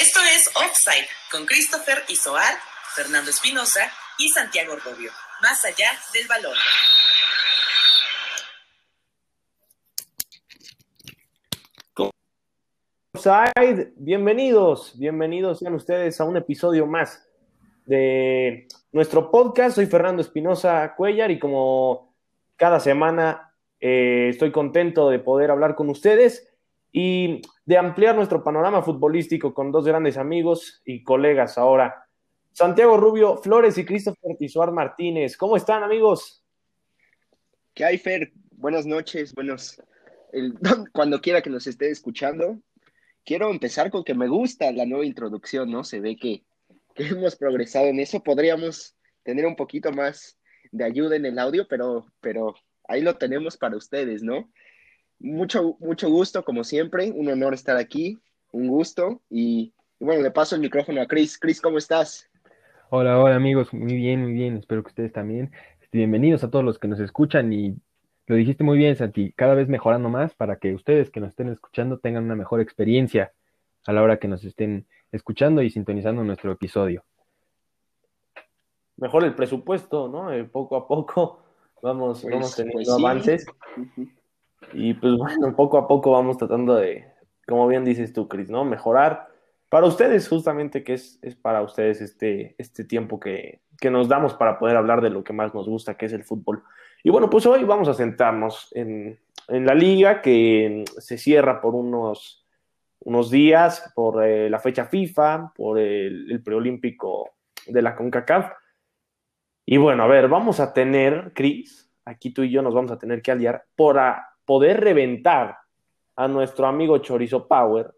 Esto es Offside con Christopher Isoar, Fernando Espinosa y Santiago Rubio. Más allá del balón. Offside, bienvenidos, bienvenidos sean ustedes a un episodio más de nuestro podcast. Soy Fernando Espinosa Cuellar y como cada semana eh, estoy contento de poder hablar con ustedes y de ampliar nuestro panorama futbolístico con dos grandes amigos y colegas ahora. Santiago Rubio Flores y Christopher Tizuar Martínez. ¿Cómo están, amigos? ¿Qué hay, Fer? Buenas noches, buenos. cuando quiera que nos esté escuchando, quiero empezar con que me gusta la nueva introducción, ¿no? Se ve que, que hemos progresado en eso. Podríamos tener un poquito más de ayuda en el audio, pero, pero ahí lo tenemos para ustedes, ¿no? Mucho, mucho gusto, como siempre, un honor estar aquí, un gusto. Y, bueno, le paso el micrófono a Chris. Chris, ¿cómo estás? Hola, hola amigos, muy bien, muy bien, espero que ustedes también. Bienvenidos a todos los que nos escuchan y lo dijiste muy bien, Santi, cada vez mejorando más para que ustedes que nos estén escuchando tengan una mejor experiencia a la hora que nos estén escuchando y sintonizando nuestro episodio. Mejor el presupuesto, ¿no? Eh, poco a poco vamos, pues, vamos teniendo pues avances. Y pues bueno, poco a poco vamos tratando de, como bien dices tú, Cris, ¿no? Mejorar para ustedes, justamente, que es, es para ustedes este, este tiempo que, que, nos damos para poder hablar de lo que más nos gusta, que es el fútbol. Y bueno, pues hoy vamos a sentarnos en, en la liga que se cierra por unos, unos días, por eh, la fecha FIFA, por el, el preolímpico de la CONCACAF. Y bueno, a ver, vamos a tener, Cris, aquí tú y yo nos vamos a tener que aliar por, a, poder reventar a nuestro amigo Chorizo Power,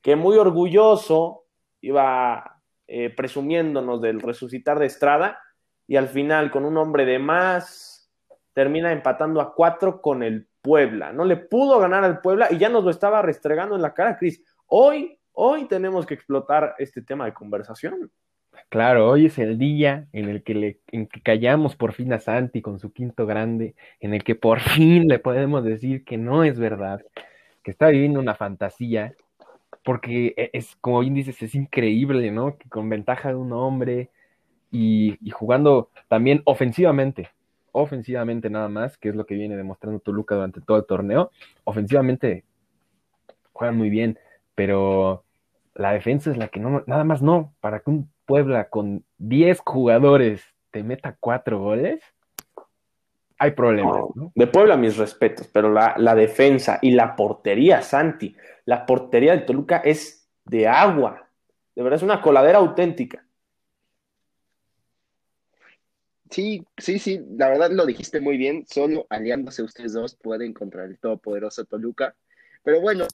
que muy orgulloso iba eh, presumiéndonos del resucitar de Estrada y al final con un hombre de más termina empatando a cuatro con el Puebla. No le pudo ganar al Puebla y ya nos lo estaba restregando en la cara, Cris. Hoy, hoy tenemos que explotar este tema de conversación. Claro, hoy es el día en el que, le, en que callamos por fin a Santi con su quinto grande, en el que por fin le podemos decir que no es verdad, que está viviendo una fantasía, porque e, es, como bien dices, es increíble, ¿no? Que con ventaja de un hombre y, y jugando también ofensivamente, ofensivamente nada más, que es lo que viene demostrando Toluca durante todo el torneo, ofensivamente juegan muy bien, pero la defensa es la que no, nada más no, para que un Puebla con 10 jugadores te meta 4 goles, hay problemas. De Puebla, mis respetos, pero la, la, defensa y la portería, Santi, la portería de Toluca es de agua. De verdad, es una coladera auténtica. Sí, sí, sí, la verdad lo dijiste muy bien. Solo aliándose ustedes dos pueden contra el todopoderoso Toluca. Pero bueno,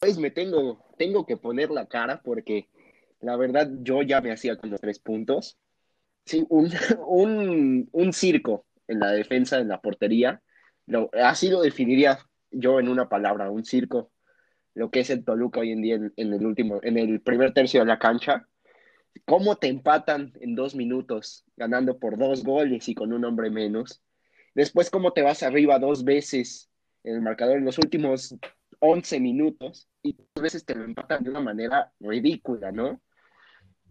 pues me tengo, tengo que poner la cara porque la verdad, yo ya me hacía con los tres puntos. Sí, un, un, circo en la defensa, en la portería. Así lo definiría yo en una palabra, un circo. Lo que es el Toluca hoy en día en, el último, en el primer tercio de la cancha. ¿Cómo te empatan en dos minutos, ganando por dos goles y con un hombre menos? Después, ¿cómo te vas arriba dos veces en el marcador en los últimos 11 minutos y dos veces te lo empatan de una manera ridícula, ¿no?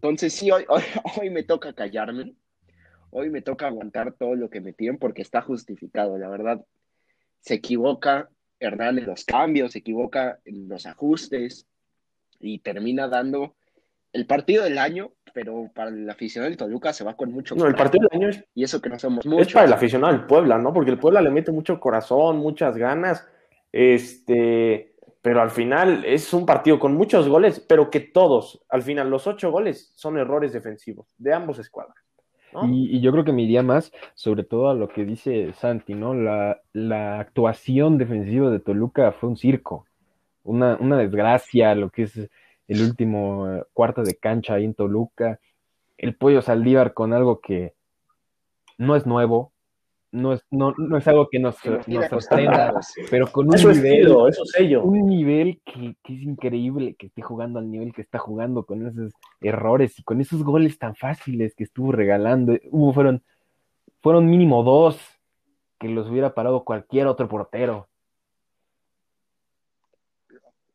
Entonces sí, hoy, hoy, me toca callarme, hoy me toca aguantar todo lo que me tienen porque está justificado, la verdad. Se equivoca Hernán en los cambios, se equivoca en los ajustes y termina dando el partido del año, pero para el aficionado del Toluca se va con mucho No, el partido del año es, y eso que no somos muchos. Es para el aficionado del Puebla, ¿no? Porque el Puebla le mete mucho corazón, muchas ganas. Este, pero al final es un partido con muchos goles, pero que todos, al final, los ocho goles son errores defensivos de ambos escuadras. Y, yo creo que me iría más, sobre todo a lo que dice Santi, ¿no? La, la actuación defensiva de Toluca fue un circo, una, una desgracia, lo que es el último eh, cuarto de cancha ahí en Toluca, el pollo Saldívar con algo que no es nuevo, no es, no, no es algo que nos, nos sorprenda, pero con un nivel, un nivel que, que, es increíble que esté jugando al nivel que está jugando, con esos errores y con esos goles tan fáciles que estuvo regalando. Hubo, fueron, fueron mínimo dos que los hubiera parado cualquier otro portero.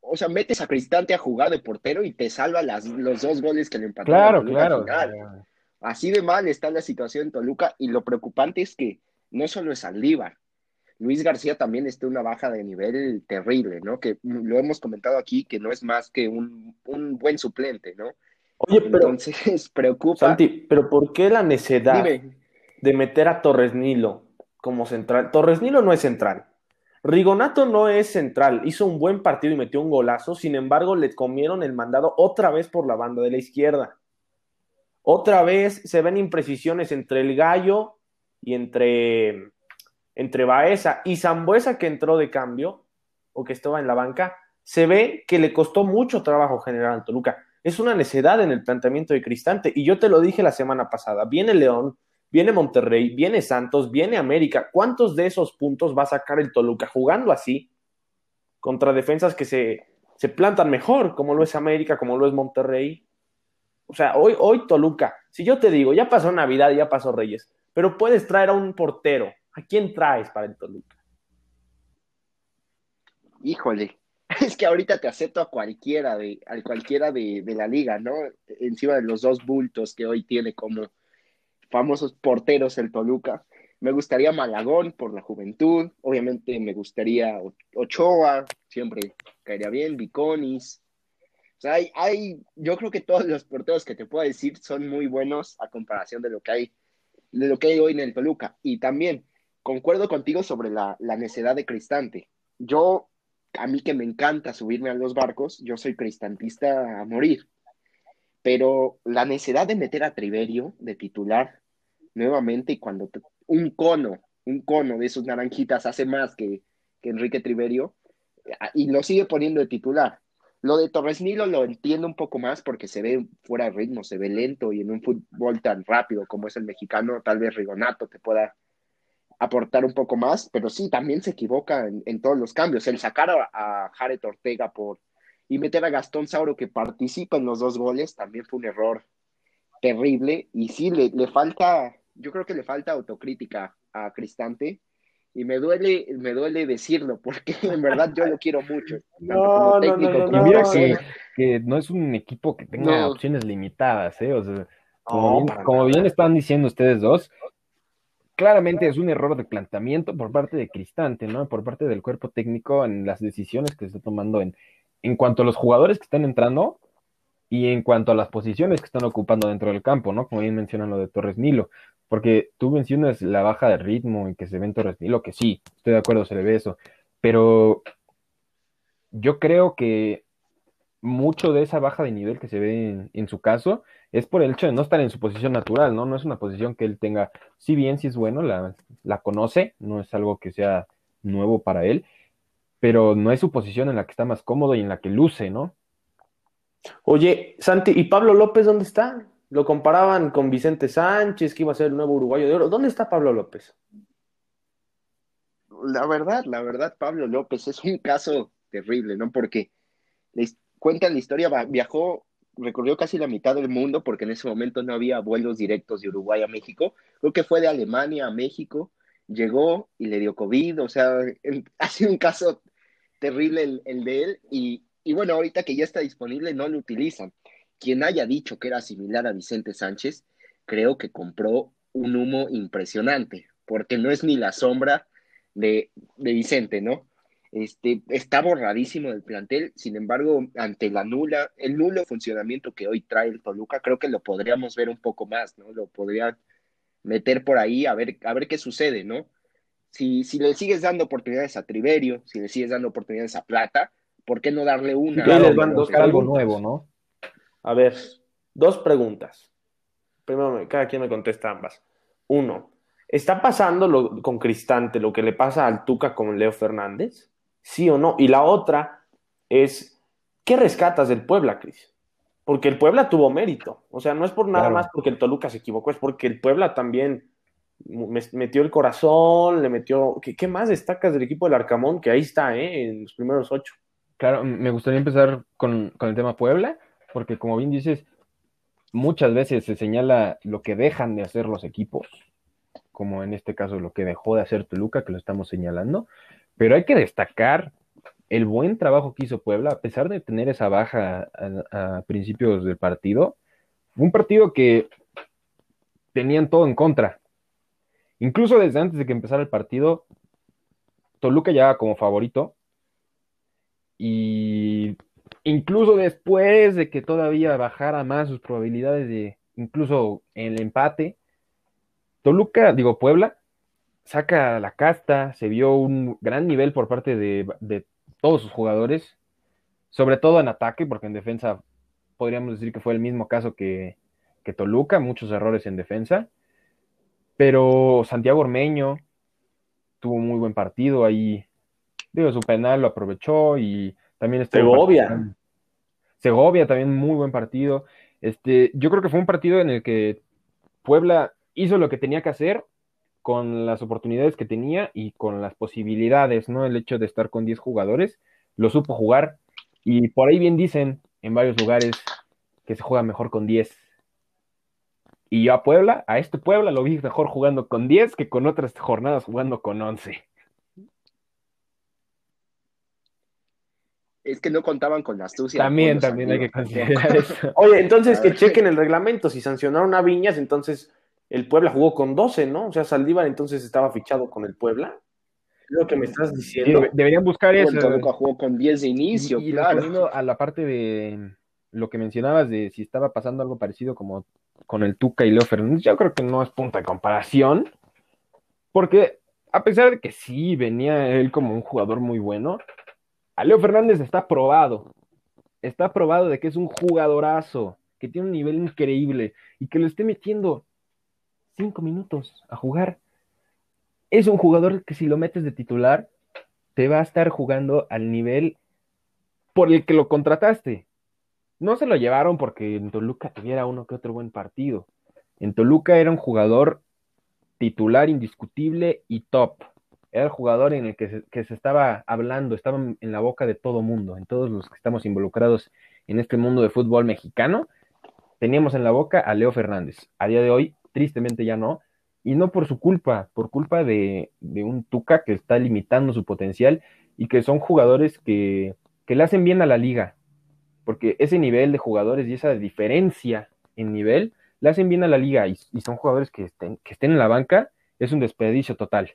o sea, metes a Cristante a jugar de portero y te salva las, los dos goles que le empataron. Claro, claro. Así de mal está la situación en Toluca y lo preocupante es que no solo es Aldívar, Luis García también está una baja de nivel terrible, ¿no? Que lo hemos comentado aquí, que no es más que un, buen suplente, ¿no? Oye, pero. Entonces, preocupa. Santi, pero ¿por qué la necesidad de meter a Torres Nilo como central? Torres Nilo no es central. Rigonato no es central. Hizo un buen partido y metió un golazo. Sin embargo, le comieron el mandado otra vez por la banda de la izquierda. Otra vez se ven imprecisiones entre el gallo y entre entre Baeza y Zambuesa que entró de cambio o que estaba en la banca, se ve que le costó mucho trabajo generar al Toluca. Es una necedad en el planteamiento de Cristante y yo te lo dije la semana pasada, viene León, viene Monterrey, viene Santos, viene América. ¿Cuántos de esos puntos va a sacar el Toluca jugando así contra defensas que se, se plantan mejor, como lo es América, como lo es Monterrey? O sea, hoy, hoy Toluca, si yo te digo, ya pasó Navidad, ya pasó Reyes, pero puedes traer a un portero ¿A quién traes para el Toluca? Híjole, es que ahorita te acepto a cualquiera de, a cualquiera de, la liga, ¿no? Encima de los dos bultos que hoy tiene como famosos porteros el Toluca. Me gustaría Malagón por la juventud, obviamente me gustaría Ochoa, siempre caería bien, Viconis. O sea, hay, hay, yo creo que todos los porteros que te puedo decir son muy buenos a comparación de lo que hay, lo que hay hoy en el Toluca. Y también, concuerdo contigo sobre la, necedad de Cristante. Yo, a mí que me encanta subirme a los barcos, yo soy cristantista a morir. Pero la necedad de meter a Triverio de titular nuevamente y cuando un cono, un cono de esos naranjitas hace más que, que Enrique Triverio y lo sigue poniendo de titular. Lo de Torres Nilo lo entiendo un poco más porque se ve fuera de ritmo, se ve lento y en un fútbol tan rápido como es el mexicano, tal vez Rigonato te pueda aportar un poco más, pero sí, también se equivoca en, todos los cambios. El sacar a, Jared Ortega por y meter a Gastón Sauro que participa en los dos goles también fue un error terrible y sí, le, le falta, yo creo que le falta autocrítica a Cristante y me duele, me duele decirlo porque en verdad yo lo quiero mucho. No, no, no, mira que, no es un equipo que tenga opciones limitadas, ¿eh? O sea, como bien están diciendo ustedes dos, claramente es un error de planteamiento por parte de Cristante, ¿no? Por parte del cuerpo técnico en las decisiones que se está tomando en, en cuanto a los jugadores que están entrando y en cuanto a las posiciones que están ocupando dentro del campo, ¿no? Como bien mencionan lo de Torres Nilo, porque tú mencionas la baja de ritmo en que se ve en Torres Nilo, que sí, estoy de acuerdo, se le ve eso, pero yo creo que mucho de esa baja de nivel que se ve en, su caso es por el hecho de no estar en su posición natural, ¿no? No es una posición que él tenga, si bien si es bueno, la, la conoce, no es algo que sea nuevo para él, pero no es su posición en la que está más cómodo y en la que luce, ¿no? Oye, Santi, ¿y Pablo López dónde está? Lo comparaban con Vicente Sánchez, que iba a ser el nuevo uruguayo de oro. ¿Dónde está Pablo López? La verdad, la verdad, Pablo López es un caso terrible, ¿no? Porque cuentan la historia, viajó, recorrió casi la mitad del mundo porque en ese momento no había vuelos directos de Uruguay a México. Creo que fue de Alemania a México, llegó y le dio COVID, o sea, ha sido un caso terrible el, de él y, y bueno, ahorita que ya está disponible no lo utilizan. Quien haya dicho que era similar a Vicente Sánchez, creo que compró un humo impresionante, porque no es ni la sombra de, de Vicente, ¿no? Este, está borradísimo del plantel, sin embargo, ante la nula, el nulo funcionamiento que hoy trae el Toluca, creo que lo podríamos ver un poco más, ¿no? Lo podrían meter por ahí a ver, a ver qué sucede, ¿no? Si, si le sigues dando oportunidades a Triverio, si le sigues dando oportunidades a Plata, ¿por qué no darle una? algo nuevo, ¿no? A ver, dos preguntas. Primero, cada quien me contesta ambas. Uno, ¿está pasando lo, con Cristante lo que le pasa al Tuca con Leo Fernández? sí o no. Y la otra es, ¿qué rescatas del Puebla, Cris? Porque el Puebla tuvo mérito. O sea, no es por nada más porque el Toluca se equivocó, es porque el Puebla también metió el corazón, le metió... ¿Qué, más destacas del equipo del Arcamón? Que ahí está, ¿eh? En los primeros ocho. Claro, me gustaría empezar con, con el tema Puebla, porque como bien dices, muchas veces se señala lo que dejan de hacer los equipos, como en este caso lo que dejó de hacer Toluca, que lo estamos señalando, pero hay que destacar el buen trabajo que hizo Puebla, a pesar de tener esa baja a, principios del partido, un partido que tenían todo en contra. Incluso desde antes de que empezara el partido, Toluca ya como favorito. Y incluso después de que todavía bajara más sus probabilidades de incluso el empate, Toluca, digo Puebla, saca la casta, se vio un gran nivel por parte de, de todos sus jugadores, sobre todo en ataque, porque en defensa podríamos decir que fue el mismo caso que, que Toluca, muchos errores en defensa, pero Santiago Ormeño tuvo muy buen partido ahí, digo, su penal lo aprovechó y también este Segovia. Segovia también muy buen partido. Este, yo creo que fue un partido en el que Puebla hizo lo que tenía que hacer con las oportunidades que tenía y con las posibilidades, ¿no? El hecho de estar con 10 jugadores, lo supo jugar y por ahí bien dicen en varios lugares que se juega mejor con 10. Y yo a Puebla, a este Puebla lo vi mejor jugando con 10 que con otras jornadas jugando con 11. Es que no contaban con la astucia. También, también hay que considerar eso. Oye, entonces que chequen el reglamento. Si sancionaron a Viñas, entonces el Puebla jugó con 12, ¿no? O sea, Saldívar entonces estaba fichado con el Puebla. Lo que me estás diciendo. deberían buscar eso. Toluca jugó con 10 de inicio, y, claro. a la parte de lo que mencionabas de si estaba pasando algo parecido como con el Tuca y Leo Fernández, yo creo que no es punto de comparación, porque a pesar de que sí venía él como un jugador muy bueno, Leo Fernández está probado, está probado de que es un jugadorazo, que tiene un nivel increíble y que lo esté metiendo cinco minutos a jugar. Es un jugador que si lo metes de titular, te va a estar jugando al nivel por el que lo contrataste. No se lo llevaron porque en Toluca tuviera uno que otro buen partido. En Toluca era un jugador titular indiscutible y top. Era el jugador en el que se, que se estaba hablando, estaba en la boca de todo mundo, en todos los que estamos involucrados en este mundo de fútbol mexicano. Teníamos en la boca a Leo Fernández. A día de hoy tristemente ya no, y no por su culpa, por culpa de, un Tuca que está limitando su potencial y que son jugadores que, le hacen bien a la liga, porque ese nivel de jugadores y esa diferencia en nivel le hacen bien a la liga y, son jugadores que estén, que estén en la banca, es un desperdicio total.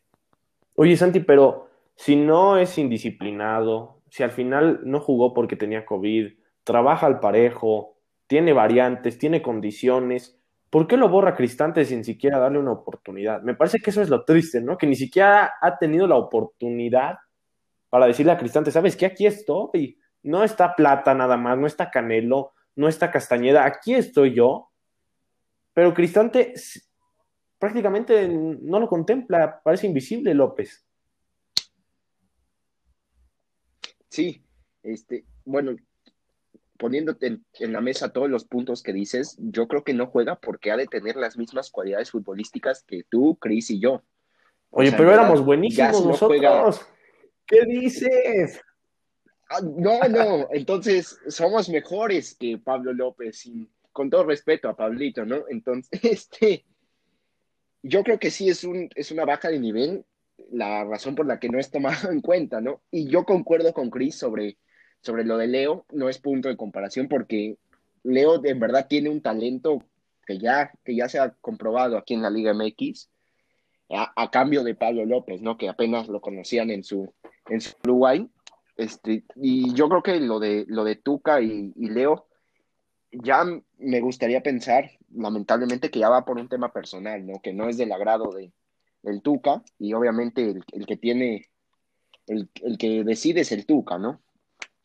Oye, Santi, pero si no es indisciplinado, si al final no jugó porque tenía COVID, trabaja al parejo, tiene variantes, tiene condiciones, ¿Por qué lo borra Cristante sin siquiera darle una oportunidad? Me parece que eso es lo triste, ¿no? Que ni siquiera ha tenido la oportunidad para decirle a Cristante, ¿sabes qué? Aquí estoy. No está Plata nada más, no está Canelo, no está Castañeda, aquí estoy yo. Pero Cristante prácticamente no lo contempla, parece invisible López. Sí, este, bueno, poniéndote en, la mesa todos los puntos que dices, yo creo que no juega porque ha de tener las mismas cualidades futbolísticas que tú, Chris y yo. Oye, pero éramos buenísimos nosotros. ¿Qué dices? Ah, no, no, entonces somos mejores que Pablo López, con todo respeto a Pablito, ¿no? Entonces, este, yo creo que sí es, un, es una baja de nivel la razón por la que no es tomado en cuenta, ¿no? Y yo concuerdo con Chris sobre sobre lo de Leo, no es punto de comparación porque Leo en verdad tiene un talento que ya, que ya se ha comprobado aquí en la Liga MX, a, cambio de Pablo López, ¿no? Que apenas lo conocían en su, en Uruguay. Este, y yo creo que lo de, lo de Tuca y, Leo, ya me gustaría pensar, lamentablemente, que ya va por un tema personal, ¿no? Que no es del agrado de, del Tuca, y obviamente el, el que tiene, el, el, que decide es el Tuca, ¿no?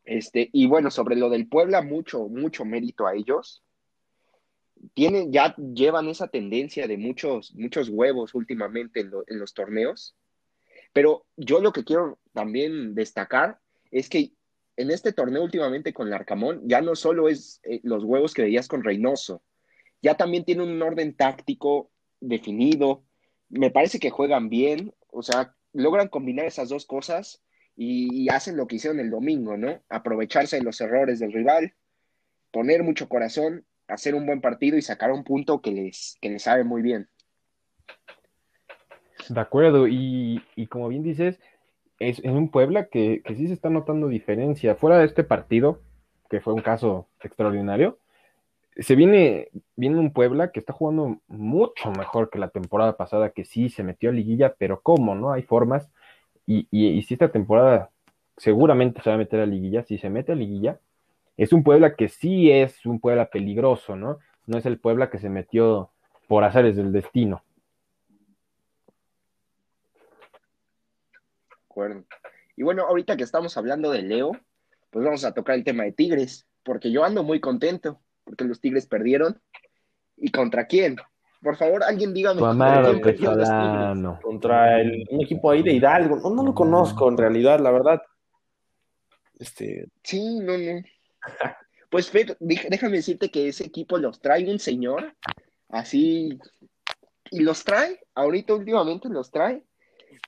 Este, y bueno, sobre lo del Puebla, mucho, mucho mérito a ellos. Tienen, ya llevan esa tendencia de muchos, muchos huevos últimamente en, los torneos. Pero yo lo que quiero también destacar es que en este torneo últimamente con Larcamón ya no solo es eh, los huevos que veías con Reynoso, ya también tiene un orden táctico definido. Me parece que juegan bien, o sea, logran combinar esas dos cosas y, hacen lo que hicieron el domingo, ¿no? Aprovecharse de los errores del rival, poner mucho corazón, hacer un buen partido y sacar un punto que les, que les sabe muy bien. De acuerdo, y, como bien dices, es, en un Puebla que, que sí se está notando diferencia. Fuera de este partido, que fue un caso extraordinario, se viene, viene un Puebla que está jugando mucho mejor que la temporada pasada, que sí se metió a liguilla, pero ¿cómo? ¿No? Hay formas. Y, y, si esta temporada seguramente se va a meter a liguilla, si se mete a liguilla, es un Puebla que sí es un Puebla peligroso, ¿no? No es el Puebla que se metió por azares del destino. Y bueno, ahorita que estamos hablando de Leo, pues vamos a tocar el tema de Tigres, porque yo ando muy contento, porque los Tigres perdieron. ¿Y contra quién? Por favor, alguien dígame. Contra el, un equipo ahí de Hidalgo. No, no lo conozco en realidad, la verdad. Este... Sí, no, no. Pues déjame decirte que ese equipo los trae un señor, así, y los trae, ahorita últimamente los trae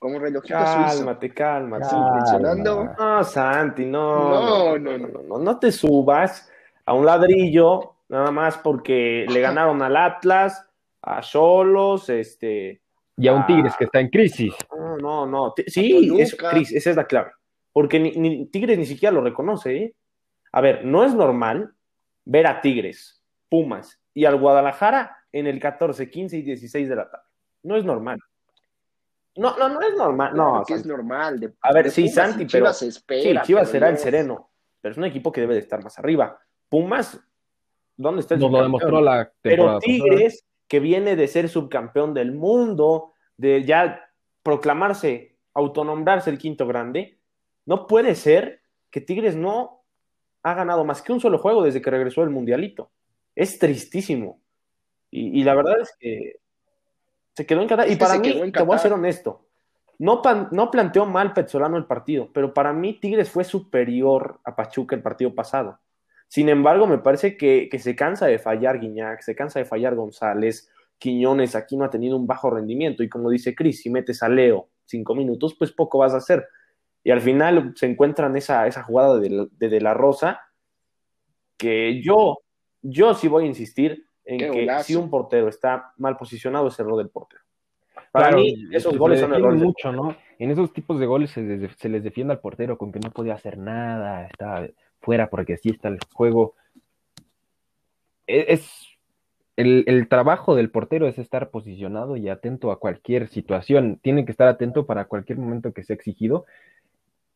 como relojito cálmate, Cálmate, cálmate. No, Santi, no. No, no, no, no, no, te subas a un ladrillo nada más porque le ganaron al Atlas, a Solos, este. Y a un Tigres que está en crisis. No, no, no. Sí, es crisis, esa es la clave. Porque ni, Tigres ni siquiera lo reconoce, ¿eh? A ver, no es normal ver a Tigres, Pumas y al Guadalajara en el 14, 15 y 16 de la tarde. No es normal. No, no, no es normal. No, es normal. a ver, sí, Santi, pero. sí, Chivas será el sereno, pero es un equipo que debe de estar más arriba. Pumas, ¿dónde está el Nos lo demostró la Pero Tigres, que viene de ser subcampeón del mundo, de ya proclamarse, autonombrarse el quinto grande, no puede ser que Tigres no ha ganado más que un solo juego desde que regresó el Mundialito. Es tristísimo. y la verdad es que se quedó en Qatar. y para mí, te voy a ser honesto, no, no planteó mal Petzolano el partido, pero para mí Tigres fue superior a Pachuca el partido pasado. Sin embargo, me parece que, se cansa de fallar Guiñac, se cansa de fallar González, Quiñones aquí no ha tenido un bajo rendimiento y como dice Cris, si metes a Leo cinco minutos, pues poco vas a hacer. Y al final se encuentran esa, esa jugada de, de, de, La Rosa que yo, yo sí voy a insistir, en que si un portero está mal posicionado es error del portero. Para mí, esos goles son errores. mucho, ¿no? En esos tipos de goles se, les defiende al portero con que no podía hacer nada, estaba fuera porque sí está el juego. E, es, el, el, trabajo del portero es estar posicionado y atento a cualquier situación. Tiene que estar atento para cualquier momento que sea exigido.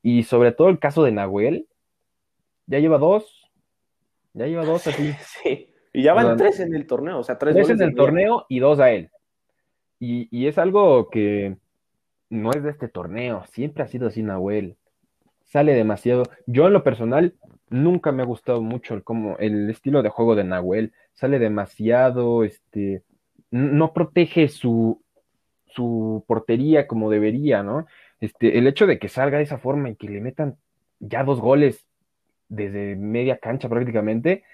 Y sobre todo el caso de Nahuel, ya lleva dos. Ya lleva dos así. sí. Y ya van tres en el torneo, o sea, tres, tres en el torneo y dos a él. Y, es algo que no es de este torneo, siempre ha sido así Nahuel. Sale demasiado. Yo en lo personal nunca me ha gustado mucho el, como, el estilo de juego de Nahuel. Sale demasiado, este, no protege su, su portería como debería, ¿no? Este, el hecho de que salga de esa forma y que le metan ya dos goles desde media cancha prácticamente,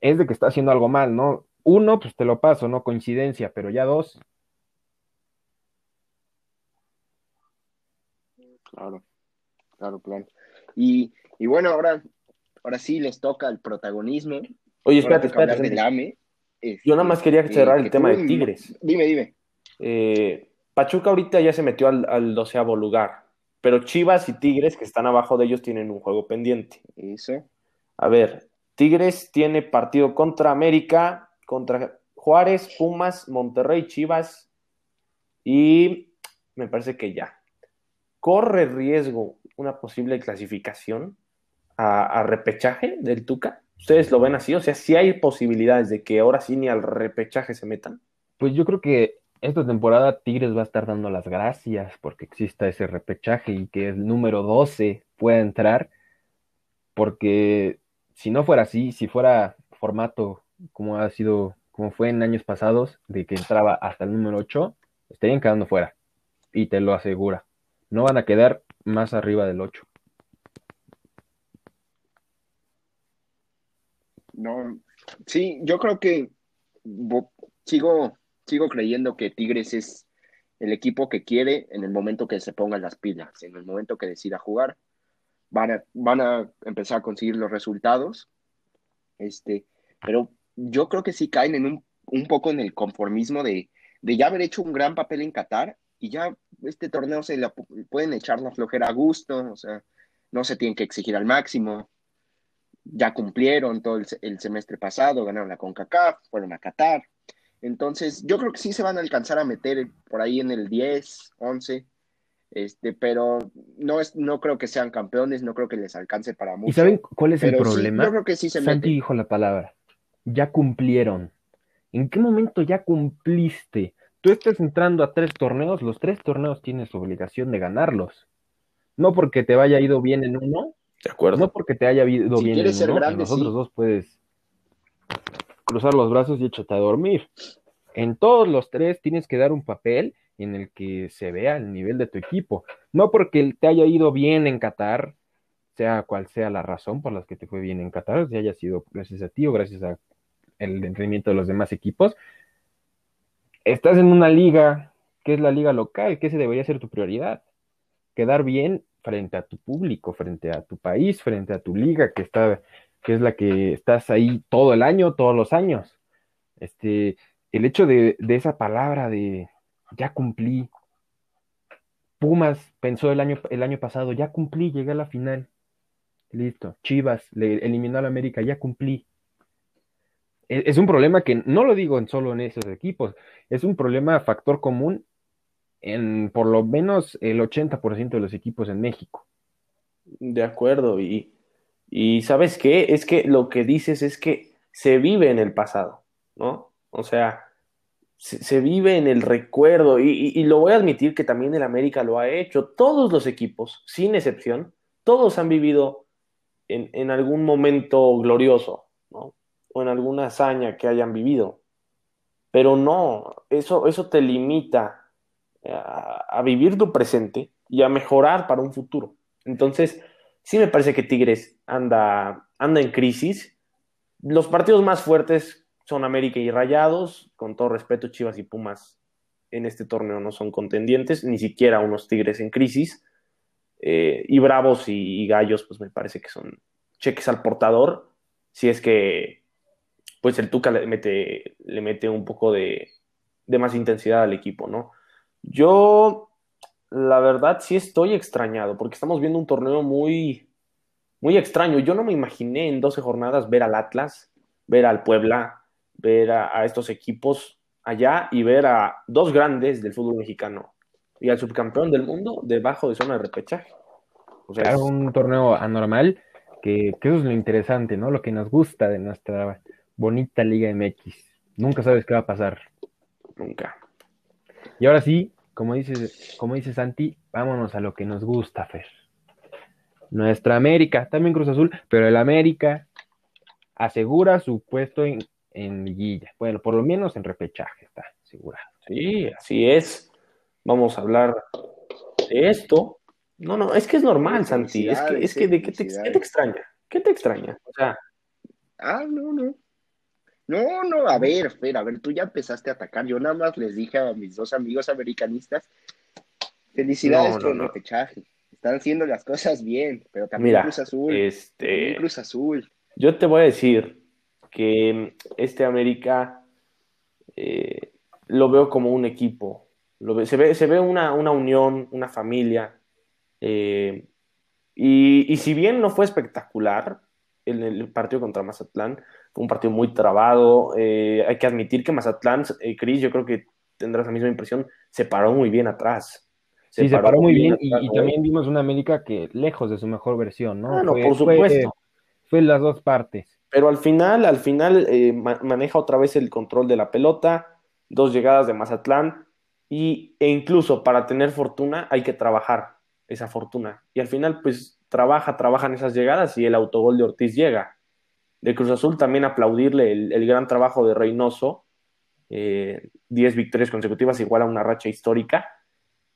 es de que está haciendo algo mal, ¿no? Uno, pues te lo paso, ¿no? Coincidencia, pero ya dos. Claro, claro, claro. Y, y bueno, ahora, ahora sí les toca el protagonismo. Oye, espérate, espérate. Yo nada más quería cerrar el tema de Tigres. Dime, dime. Eh, Pachuca ahorita ya se metió al, al doceavo lugar, pero Chivas y Tigres, que están abajo de ellos, tienen un juego pendiente. Eso. A ver, Tigres tiene partido contra América, contra Juárez, Pumas, Monterrey, Chivas y me parece que ya. ¿Corre riesgo una posible clasificación a, repechaje del Tuca? ¿Ustedes lo ven así? O sea, si hay posibilidades de que ahora sí ni al repechaje se metan. Pues yo creo que esta temporada Tigres va a estar dando las gracias porque exista ese repechaje y que el número 12 pueda entrar, porque si no fuera así, si fuera formato como ha sido, como fue en años pasados, de que entraba hasta el número 8, estarían quedando fuera. Y te lo asegura. No van a quedar más arriba del 8. No, sí, yo creo que sigo, sigo creyendo que Tigres es el equipo que quiere en el momento que se pongan las pilas, en el momento que decida jugar van a, van a empezar a conseguir los resultados. Este, pero yo creo que sí caen en un, un poco en el conformismo de, de, ya haber hecho un gran papel en Qatar y ya este torneo se le pueden echar la flojera a gusto, o sea, no se tienen que exigir al máximo. Ya cumplieron todo el, semestre pasado, ganaron la CONCACAF, fueron a Qatar. Entonces, yo creo que sí se van a alcanzar a meter por ahí en el 10, 11, este, pero no es, no creo que sean campeones, no creo que les alcance para mucho. ¿Y saben cuál es el problema? yo creo que sí se Santi dijo la palabra. Ya cumplieron. ¿En qué momento ya cumpliste? Tú estás entrando a tres torneos, los tres torneos tienes obligación de ganarlos. No porque te vaya ido bien en uno, de acuerdo. No porque te haya ido bien en uno, grande, en los otros dos puedes cruzar los brazos y échate a dormir. En todos los tres tienes que dar un papel en el que se vea el nivel de tu equipo. No porque te haya ido bien en Qatar, sea cual sea la razón por la que te fue bien en Qatar, si haya sido gracias a ti o gracias al entrenamiento de los demás equipos. Estás en una liga que es la liga local, que ese debería ser tu prioridad. Quedar bien frente a tu público, frente a tu país, frente a tu liga, que está, que es la que estás ahí todo el año, todos los años. Este, el hecho de, esa palabra de ya cumplí. Pumas pensó el año, el año pasado, ya cumplí, llegué a la final. Listo. Chivas le eliminó a la América, ya cumplí. E, es, un problema que no lo digo en solo en esos equipos, es un problema factor común en por lo menos el 80% de los equipos en México. De acuerdo, y, y ¿sabes qué? Es que lo que dices es que se vive en el pasado, ¿no? O sea, se, vive en el recuerdo y, lo voy a admitir que también el América lo ha hecho. Todos los equipos, sin excepción, todos han vivido en, algún momento glorioso, ¿no? O en alguna hazaña que hayan vivido. Pero no, eso, eso te limita a, a vivir tu presente y a mejorar para un futuro. Entonces, sí me parece que Tigres anda, anda en crisis. Los partidos más fuertes son América y Rayados, con todo respeto, Chivas y Pumas en este torneo no son contendientes, ni siquiera unos Tigres en crisis. Eh, y Bravos y, Gallos, pues me parece que son cheques al portador, si es que pues el Tuca le mete, le mete un poco de, de más intensidad al equipo, ¿no? Yo, la verdad, sí estoy extrañado, porque estamos viendo un torneo muy, muy extraño. Yo no me imaginé en 12 jornadas ver al Atlas, ver al Puebla, ver a, estos equipos allá y ver a dos grandes del fútbol mexicano y al subcampeón del mundo debajo de zona de repechaje. O sea, un torneo anormal, que, eso es lo interesante, ¿no? Lo que nos gusta de nuestra bonita Liga MX. Nunca sabes qué va a pasar. Nunca. Y ahora sí, como dice, como dice Santi, vámonos a lo que nos gusta, Fer. Nuestra América, también Cruz Azul, pero el América asegura su puesto en en liguilla. Bueno, por lo menos en repechaje está asegurado. Sí, así es. Vamos a hablar de esto. No, no, es que es normal, Santi. Es que, es que ¿de qué te, extraña? ¿Qué te extraña? O sea. Ah, no, no. No, no, a ver, Fer, a ver, tú ya empezaste a atacar. Yo nada más les dije a mis dos amigos americanistas, felicidades por el repechaje. Están haciendo las cosas bien, pero también Cruz Azul. Este... Cruz Azul. Yo te voy a decir, que este América eh, lo veo como un equipo. Lo se, ve, se ve una, unión, una familia. Eh, y, si bien no fue espectacular en el partido contra Mazatlán, un partido muy trabado. Eh, hay que admitir que Mazatlán, Cris, yo creo que tendrás la misma impresión, se paró muy bien atrás. Se sí, paró se paró muy bien, y, también vimos una América que lejos de su mejor versión, ¿no? Ah, por supuesto. fue las dos partes. Pero al final, al final eh, maneja otra vez el control de la pelota, dos llegadas de Mazatlán y, e incluso para tener fortuna hay que trabajar esa fortuna. Y al final, pues trabaja, trabajan esas llegadas y el autogol de Ortiz llega. De Cruz Azul también aplaudirle el, gran trabajo de Reynoso, eh, 10 victorias consecutivas igual a una racha histórica.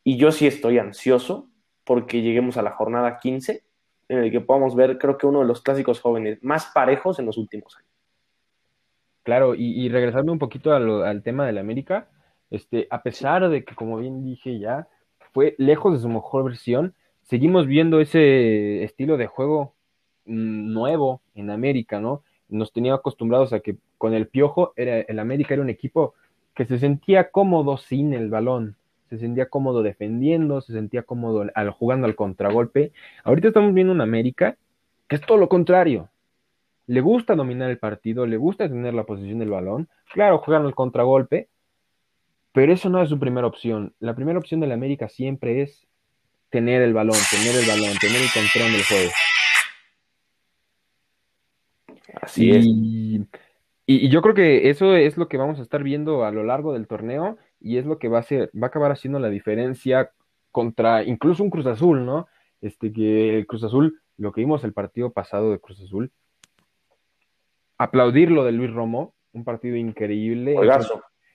Y yo sí estoy ansioso porque lleguemos a la jornada 15 en el que podamos ver, creo que uno de los clásicos jóvenes más parejos en los últimos años. Claro, y, regresando un poquito al tema de la América, este, a pesar de que, como bien dije ya, fue lejos de su mejor versión, seguimos viendo ese estilo de juego mm, nuevo en América, ¿no? Nos tenía acostumbrados a que con el Piojo era, el América era un equipo que se sentía cómodo sin el balón, se sentía cómodo defendiendo, se sentía cómodo al, jugando al contragolpe. Ahorita estamos viendo un América que es todo lo contrario. Le gusta dominar el partido, le gusta tener la posición del balón. Claro, juegan al contragolpe, pero eso no es su primera opción. La primera opción del América siempre es tener el balón, tener el balón, tener el control del juego. Así es. Y, yo creo que eso es lo que vamos a estar viendo a lo largo del torneo y es lo que va a ser, va a acabar haciendo la diferencia contra incluso un Cruz Azul, ¿no? Este que el Cruz Azul, lo que vimos el partido pasado de Cruz Azul, aplaudir lo de Luis Romo, un partido increíble.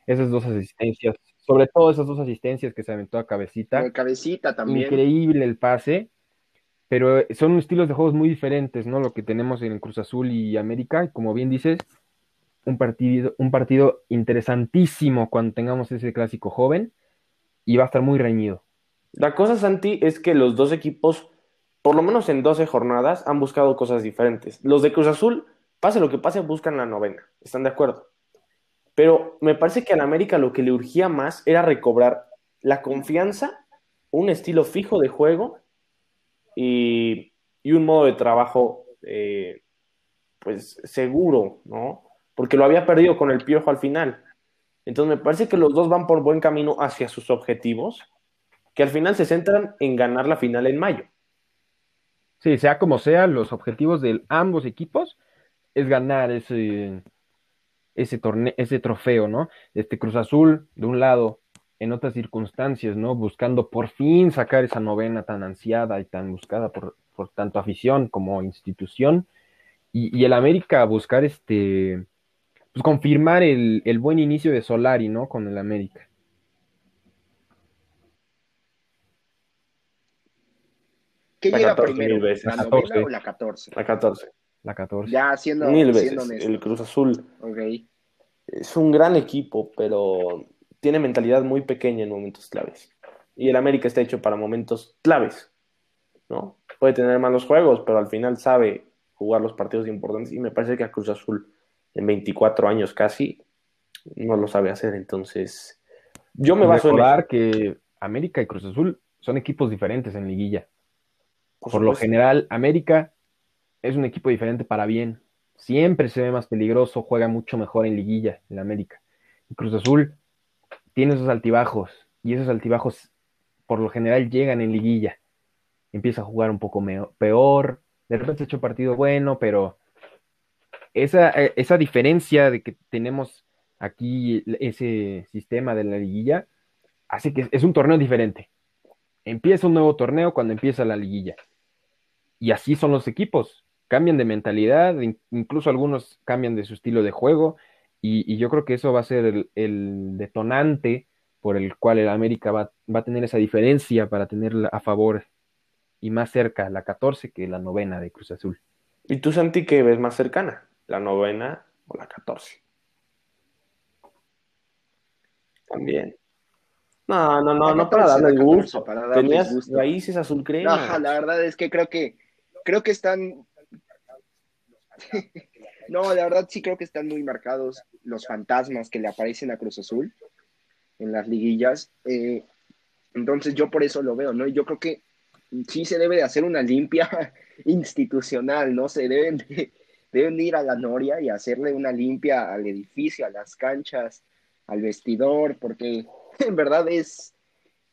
Esas, dos asistencias, sobre todo esas dos asistencias que se aventó a cabecita. cabecita también. Increíble el pase pero son estilos de juegos muy diferentes, ¿no? Lo que tenemos en Cruz Azul y América, como bien dices, un partido, un partido interesantísimo cuando tengamos ese clásico joven y va a estar muy reñido. La cosa, Santi, es que los dos equipos, por lo menos en 12 jornadas, han buscado cosas diferentes. Los de Cruz Azul, pase lo que pase, buscan la novena, ¿están de acuerdo? Pero me parece que a América lo que le urgía más era recobrar la confianza, un estilo fijo de juego y, un modo de trabajo, eh, pues seguro, ¿no? porque lo había perdido con el Piojo al final. Entonces me parece que los dos van por buen camino hacia sus objetivos, que al final se centran en ganar la final en mayo. Sí, sea como sea, los objetivos de ambos equipos es ganar ese, ese, torneo, ese trofeo, ¿no? Este Cruz Azul, de un lado, en otras circunstancias, ¿no? Buscando por fin sacar esa novena tan ansiada y tan buscada por, por tanto afición como institución. Y, y el América buscar este pues, confirmar el, buen inicio de Solari, ¿no? Con el América. ¿Qué llega primero? ¿La novena o la 14? La 14. La 14. Ya siendo, Mil veces. el Cruz Azul. Okay. Es un gran equipo, pero tiene mentalidad muy pequeña en momentos claves. Y el América está hecho para momentos claves, ¿no? Puede tener malos juegos, pero al final sabe jugar los partidos importantes y me parece que a Cruz Azul en 24 años casi, no lo sabe hacer. Entonces, yo me baso en que América y Cruz Azul son equipos diferentes en liguilla. Por, lo general, América es un equipo diferente para bien. Siempre se ve más peligroso, juega mucho mejor en liguilla, en América. Y Cruz Azul tiene esos altibajos, y esos altibajos por lo general llegan en liguilla. Empieza a jugar un poco peor, de repente ha hecho partido bueno, pero esa, eh, esa diferencia de que tenemos aquí ese sistema de la liguilla hace que es un torneo diferente. Empieza un nuevo torneo cuando empieza la liguilla. Y así son los equipos. Cambian de mentalidad, incluso algunos cambian de su estilo de juego. Y, yo creo que eso va a ser el, detonante por el cual el América va, va, a tener esa diferencia para tenerla a favor y más cerca la 14 que la novena de Cruz Azul. ¿Y tú, Santi, qué ves más cercana? la novena o la catorce. También. No, no, no, no para darle gusto. Para Tenías raíces azul crema. la verdad es que creo que creo que están no, la verdad sí creo que están muy marcados los fantasmas que le aparecen a Cruz Azul en las liguillas. Eh, entonces yo por eso lo veo, ¿no? Yo creo que sí se debe de hacer una limpia institucional, ¿no? Se deben de, deben ir a la Noria y hacerle una limpia al edificio, a las canchas, al vestidor, porque en verdad es,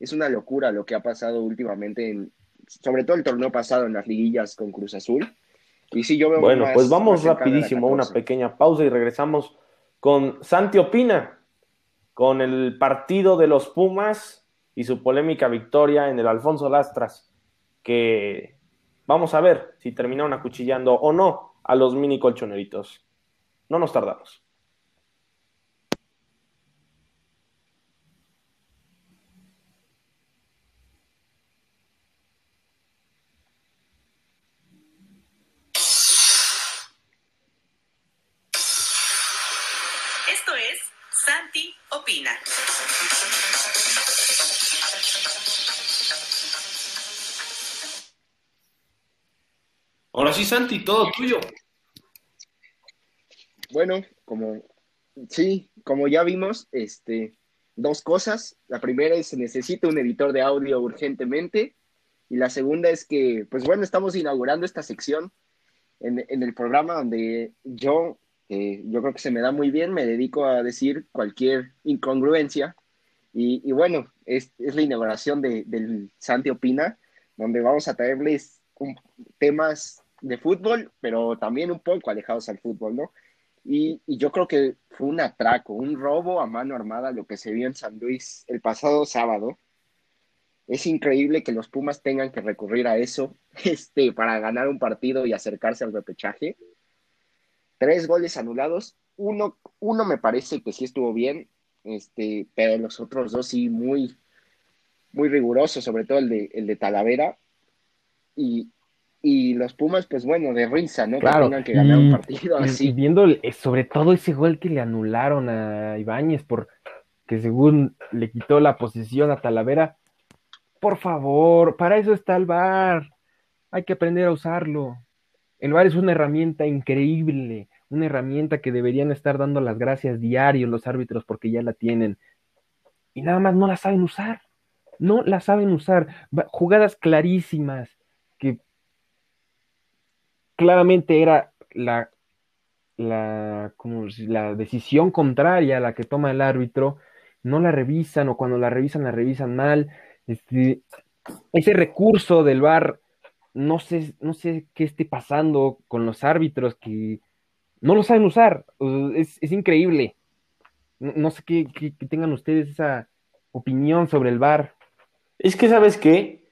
es una locura lo que ha pasado últimamente, en, sobre todo el torneo pasado en las liguillas con Cruz Azul. Y sí, yo veo bueno, pues vamos rapidísimo a una pequeña pausa y regresamos con Santi Opina, con el partido de los Pumas y su polémica victoria en el Alfonso Lastras, que vamos a ver si terminaron acuchillando o no a los mini colchoneritos. No nos tardamos. Sí, Santi, todo tuyo. Bueno, como sí, como ya vimos, este, dos cosas. La primera es, necesito un editor de audio urgentemente. Y la segunda es que, pues bueno, estamos inaugurando esta sección en, en el programa donde yo, yo creo que se me da muy bien, me dedico a decir cualquier incongruencia. Y, y bueno, es, es, la inauguración de, del Santi Opina, donde vamos a traerles temas de fútbol, pero también un poco alejados al fútbol, ¿no? Y, yo creo que fue un atraco, un robo a mano armada lo que se vio en San Luis el pasado sábado. Es increíble que los Pumas tengan que recurrir a eso este, para ganar un partido y acercarse al repechaje. Tres goles anulados. Uno, uno me parece que sí estuvo bien, este, pero los otros dos sí muy, muy rigurosos, sobre todo el de, el de Talavera. Y, y los Pumas, pues bueno, de risa, ¿no? Claro. Que tengan que ganar un partido y, así. Y viendo eh, sobre todo ese gol que le anularon a Ibáñez por que según le quitó la posición a Talavera, por favor, para eso está el VAR. Hay que aprender a usarlo. El VAR es una herramienta increíble, una herramienta que deberían estar dando las gracias diario los árbitros porque ya la tienen. Y nada más no la saben usar. No la saben usar. Jugadas clarísimas que claramente era la, la, como la decisión contraria a la que toma el árbitro, no la revisan o cuando la revisan la revisan mal. Este, ese recurso del VAR, no sé, no sé qué esté pasando con los árbitros que no lo saben usar. Es, es increíble. No, sé qué, qué, qué, tengan ustedes esa opinión sobre el VAR. Es que, ¿sabes qué?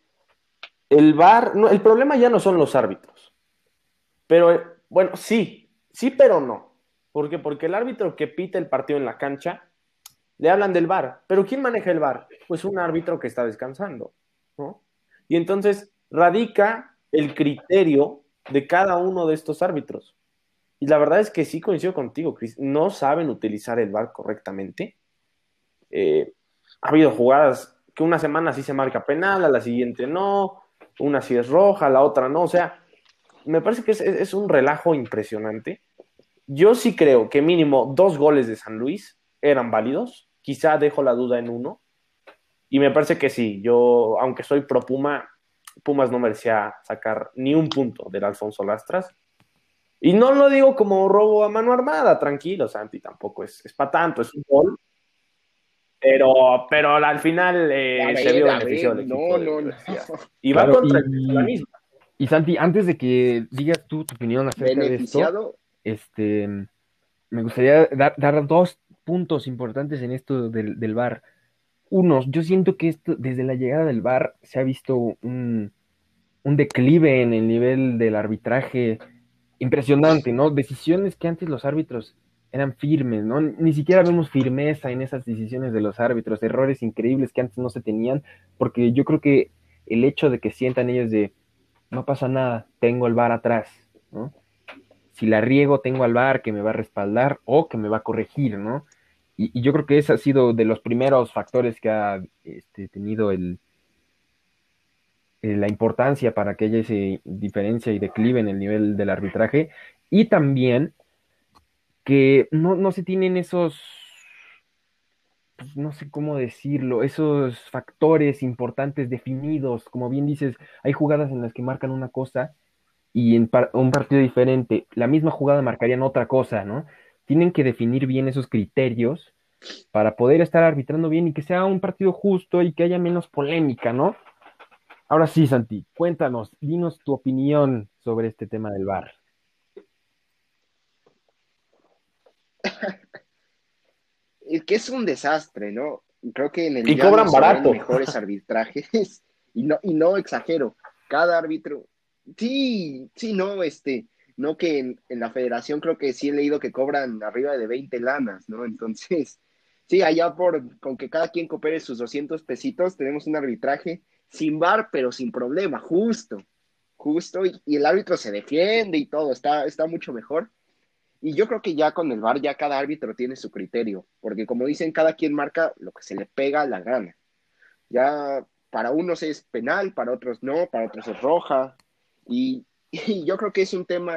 El VAR, no, el problema ya no son los árbitros. Pero, bueno, sí, sí, pero no. ¿Por qué? Porque el árbitro que pita el partido en la cancha, le hablan del VAR. ¿Pero quién maneja el VAR? Pues un árbitro que está descansando, ¿no? Y entonces radica el criterio de cada uno de estos árbitros. Y la verdad es que sí coincido contigo, Chris. No saben utilizar el VAR correctamente. Eh, ha habido jugadas que una semana sí se marca penal, a la siguiente no, una sí es roja, la otra no. O sea, me parece que es, es, un relajo impresionante. Yo sí creo que mínimo dos goles de San Luis eran válidos. Quizá dejo la duda en uno. Y me parece que sí. Yo, aunque soy pro Puma, Pumas no merecía sacar ni un punto del Alfonso Lastras. Y no lo digo como robo a mano armada, tranquilo, Santi, tampoco es, es para tanto, es un gol. Pero, pero al final eh, ver, se vio beneficio del no, equipo. no, no. Y va Claro, contra y- la misma. Y Santi, antes de que digas tú tu opinión acerca de esto, este, me gustaría dar, dar dos puntos importantes en esto del, del VAR. Uno, yo siento que esto, desde la llegada del VAR se ha visto un, un declive en el nivel del arbitraje impresionante, ¿no? Decisiones que antes los árbitros eran firmes, ¿no? Ni siquiera vemos firmeza en esas decisiones de los árbitros, errores increíbles que antes no se tenían, porque yo creo que el hecho de que sientan ellos de, no pasa nada, tengo el VAR atrás, ¿no? Si la riego, tengo al VAR que me va a respaldar o que me va a corregir, ¿no? Y, yo creo que ese ha sido de los primeros factores que ha este, tenido el, eh, la importancia para que haya esa diferencia y declive en el nivel del arbitraje. Y también que no, no se tienen esos, no sé cómo decirlo, esos factores importantes definidos. Como bien dices, hay jugadas en las que marcan una cosa y en un partido diferente, la misma jugada marcarían otra cosa, ¿no? Tienen que definir bien esos criterios para poder estar arbitrando bien y que sea un partido justo y que haya menos polémica, ¿no? Ahora sí, Santi, cuéntanos, dinos tu opinión sobre este tema del VAR. es que es un desastre, ¿no? Creo que en el Y cobran barato. mejores arbitrajes y no, y no exagero, cada árbitro, sí, sí, no, este, no que en, en la federación creo que sí he leído que cobran arriba de 20 lanas, ¿no? Entonces, sí, allá por, con que cada quien coopere sus 200 pesitos, tenemos un arbitraje sin bar, pero sin problema, justo, justo, y, y el árbitro se defiende y todo, está, está mucho mejor. Y yo creo que ya con el VAR ya cada árbitro tiene su criterio, porque como dicen, cada quien marca lo que se le pega la gana. Ya para unos es penal, para otros no, para otros es roja. Y, yo creo que es un tema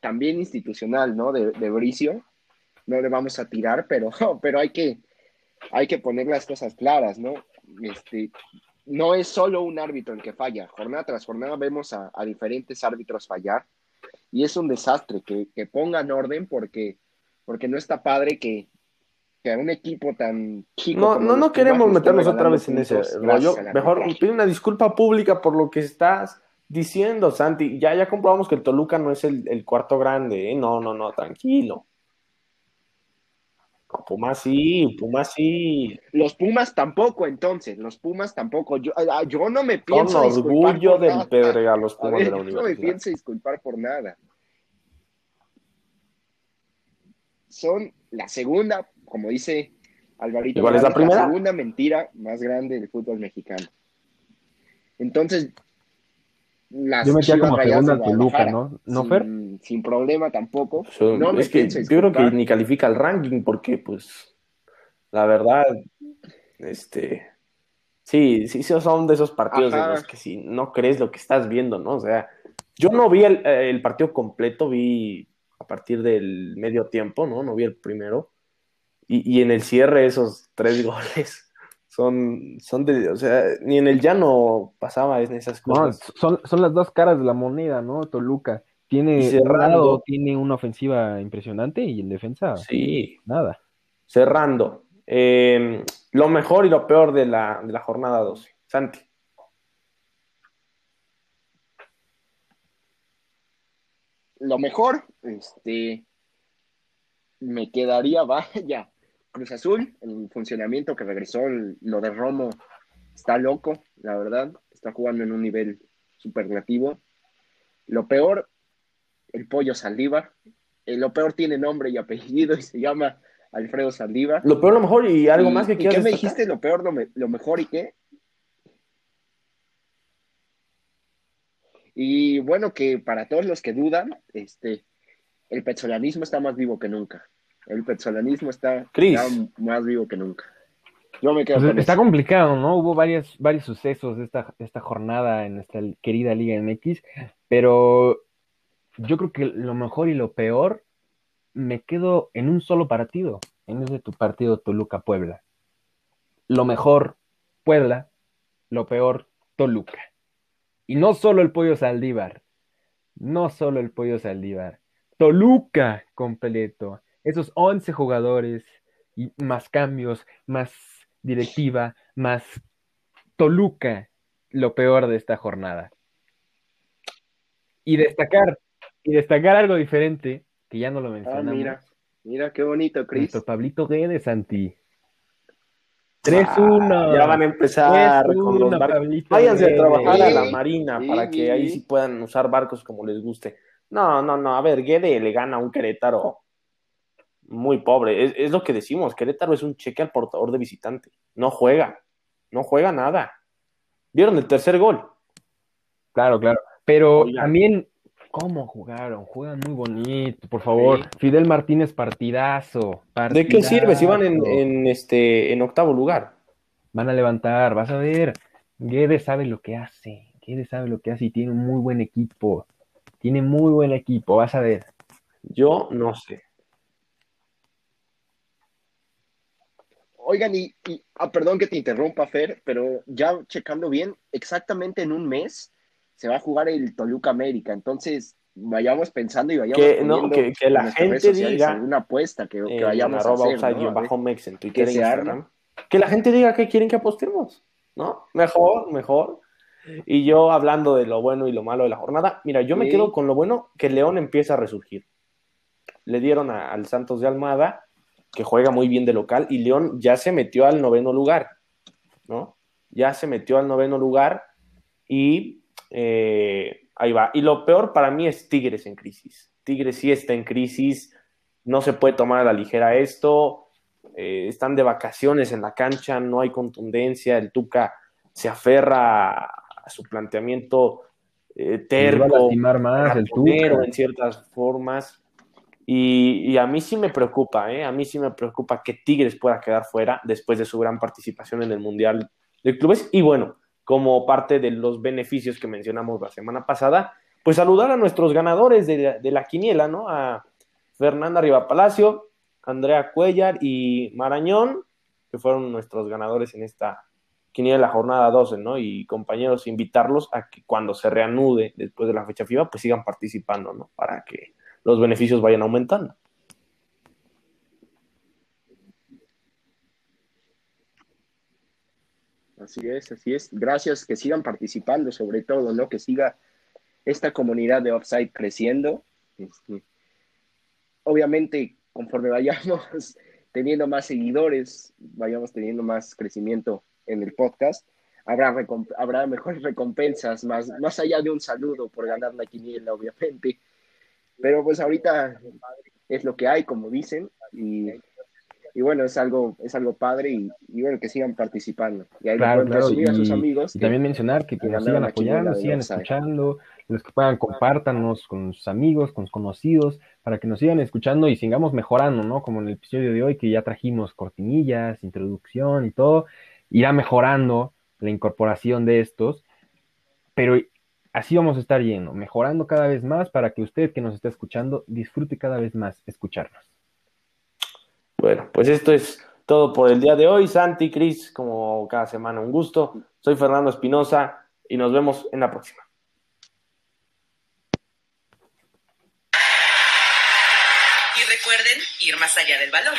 también institucional, ¿no? De, de Bricio. No le vamos a tirar, pero, pero hay que, hay que poner las cosas claras, ¿no? Este, no es solo un árbitro el que falla. Jornada tras jornada vemos a, diferentes árbitros fallar y es un desastre que, que, pongan orden porque, porque no está padre que, que un equipo tan chico. No, no, no queremos meternos otra vez en ese rollo. Mejor pide una disculpa pública por lo que estás diciendo, Santi. Ya, ya comprobamos que el Toluca no es el, cuarto grande, ¿eh? No, no, no, tranquilo. Pumas sí, Pumas sí. Los Pumas tampoco, entonces, los Pumas tampoco. Yo, ah, yo no me pienso Con orgullo del Pedregal, los Pumas de la universidad. No me pienso disculpar por nada. Son la segunda, como dice Alvarito, ¿Cuál es la, primera? la segunda mentira más grande del fútbol mexicano. Entonces, las Yo me quedé como segunda Toluca, ¿no? ¿No, sin, Fer? Sin problema tampoco. no es que yo creo que ni califica el ranking porque, pues, la verdad, este, sí, sí, son de esos partidos de los que si no crees lo que estás viendo, ¿no? O sea, yo no vi el, el partido completo, vi a partir del medio tiempo, ¿no? No vi el primero. Y, y en el cierre esos tres goles son, son de, o sea, ni en el llano pasaba en esas cosas. son, son las dos caras de la moneda, ¿no? Toluca tiene cerrado, tiene una ofensiva impresionante y en defensa sí. nada. Cerrando, em, lo mejor y lo peor de la, de la jornada 12. Santi. Lo mejor, este, me quedaría, vaya, Cruz Azul, el funcionamiento que regresó, lo de Romo está loco, la verdad, está jugando en un nivel superlativo. Lo peor, el pollo Saldívar. Eh, lo peor tiene nombre y apellido y se llama Alfredo Saldívar. Lo peor, lo mejor y algo más que quieras. ¿Qué me dijiste? Lo peor, lo, mejor y qué? Y bueno, que para todos los que dudan, este, el pezolanismo está más vivo que nunca. El persolanismo está, más vivo que nunca. Yo me quedo pues está complicado, ¿no? Hubo varios, varios sucesos de esta, esta jornada en esta querida Liga MX, pero yo creo que lo mejor y lo peor me quedo en un solo partido, en ese tu partido Toluca-Puebla. Lo mejor, Puebla, lo peor, Toluca. Y no solo el pollo Saldívar, no solo el pollo Saldívar, Toluca completo esos 11 jugadores y más cambios, más directiva, más Toluca, lo peor de esta jornada. Y destacar, y destacar algo diferente, que ya no lo ah, mencionamos. Ah, mira, mira qué bonito, Cris. Pablito Guedes, Santi. 3-1. Ah, ya van a empezar con los barcos. Váyanse a trabajar a la marina para que ahí sí puedan usar barcos como les guste. No, no, no. A ver, Guede le gana a un Querétaro muy pobre. Es, lo que decimos, Querétaro es un cheque al portador de visitante. No juega, no juega nada. ¿Vieron el tercer gol? Claro, claro. Pero también, ¿cómo jugaron? Juegan muy bonito, por favor. Fidel Martínez, partidazo, ¿De qué sirve si van en, este, en octavo lugar? Van a levantar, vas a ver. Guedes sabe lo que hace. Guedes sabe lo que hace y tiene un muy buen equipo. Tiene muy buen equipo, vas a ver. Yo no sé. Oigan, y, ah, perdón que te interrumpa, Fer, pero ya checando bien, exactamente en un mes se va a jugar el Toluca América. Entonces, vayamos pensando y vayamos que, no, que, la gente diga una apuesta que, vayamos a hacer, ¿no? bajo Mex en Twitter que, que la gente diga que quieren que apostemos, ¿no? Mejor, mejor. Y yo hablando de lo bueno y lo malo de la jornada, mira, yo me quedo con lo bueno que León empieza a resurgir. Le dieron al Santos de Almada que juega muy bien de local, y León ya se metió al noveno lugar, ¿no? Ya se metió al noveno lugar y eh, ahí va. Y lo peor para mí es Tigres en crisis. Tigres sí está en crisis, no se puede tomar a la ligera esto, eh, están de vacaciones en la cancha, no hay contundencia, el Tuca se aferra a, su planteamiento eh, terco, más el en ciertas formas. Y, a mí sí me preocupa, ¿eh? a mí sí me preocupa que Tigres pueda quedar fuera después de su gran participación en el Mundial de Clubes. Y bueno, como parte de los beneficios que mencionamos la semana pasada, pues saludar a nuestros ganadores de, la quiniela, ¿no? A Fernanda Riva Palacio, Andrea Cuellar y Marañón. que fueron nuestros ganadores en esta quiniela la jornada 12, ¿no? Y compañeros, invitarlos a que cuando se reanude después de la fecha FIBA, pues sigan participando, ¿no? Para que los beneficios vayan aumentando. Así es, así es. Gracias, que sigan participando, sobre todo, ¿no? Que siga esta comunidad de Offside creciendo. Este, obviamente, conforme vayamos teniendo más seguidores, vayamos teniendo más crecimiento en el podcast, habrá, habrá mejores recompensas, más, más allá de un saludo por ganar la quiniela, obviamente. Pero pues ahorita es lo que hay, como dicen, y y bueno, es algo, es algo padre y, bueno, que sigan participando. Y ahí claro, claro. Y, a sus amigos. Y también mencionar que, nos sigan apoyando, sigan escuchando, los que puedan compártanos con sus amigos, con sus conocidos, para que nos sigan escuchando y sigamos mejorando, ¿no? Como en el episodio de hoy que ya trajimos cortinillas, introducción y todo, irá mejorando la incorporación de estos, pero así vamos a estar yendo, mejorando cada vez más para que usted que nos está escuchando disfrute cada vez más escucharnos. Bueno, pues esto es todo por el día de hoy. Santi, Cris, como cada semana, un gusto. Soy Fernando Espinosa y nos vemos en la próxima. Y recuerden ir más allá del balón.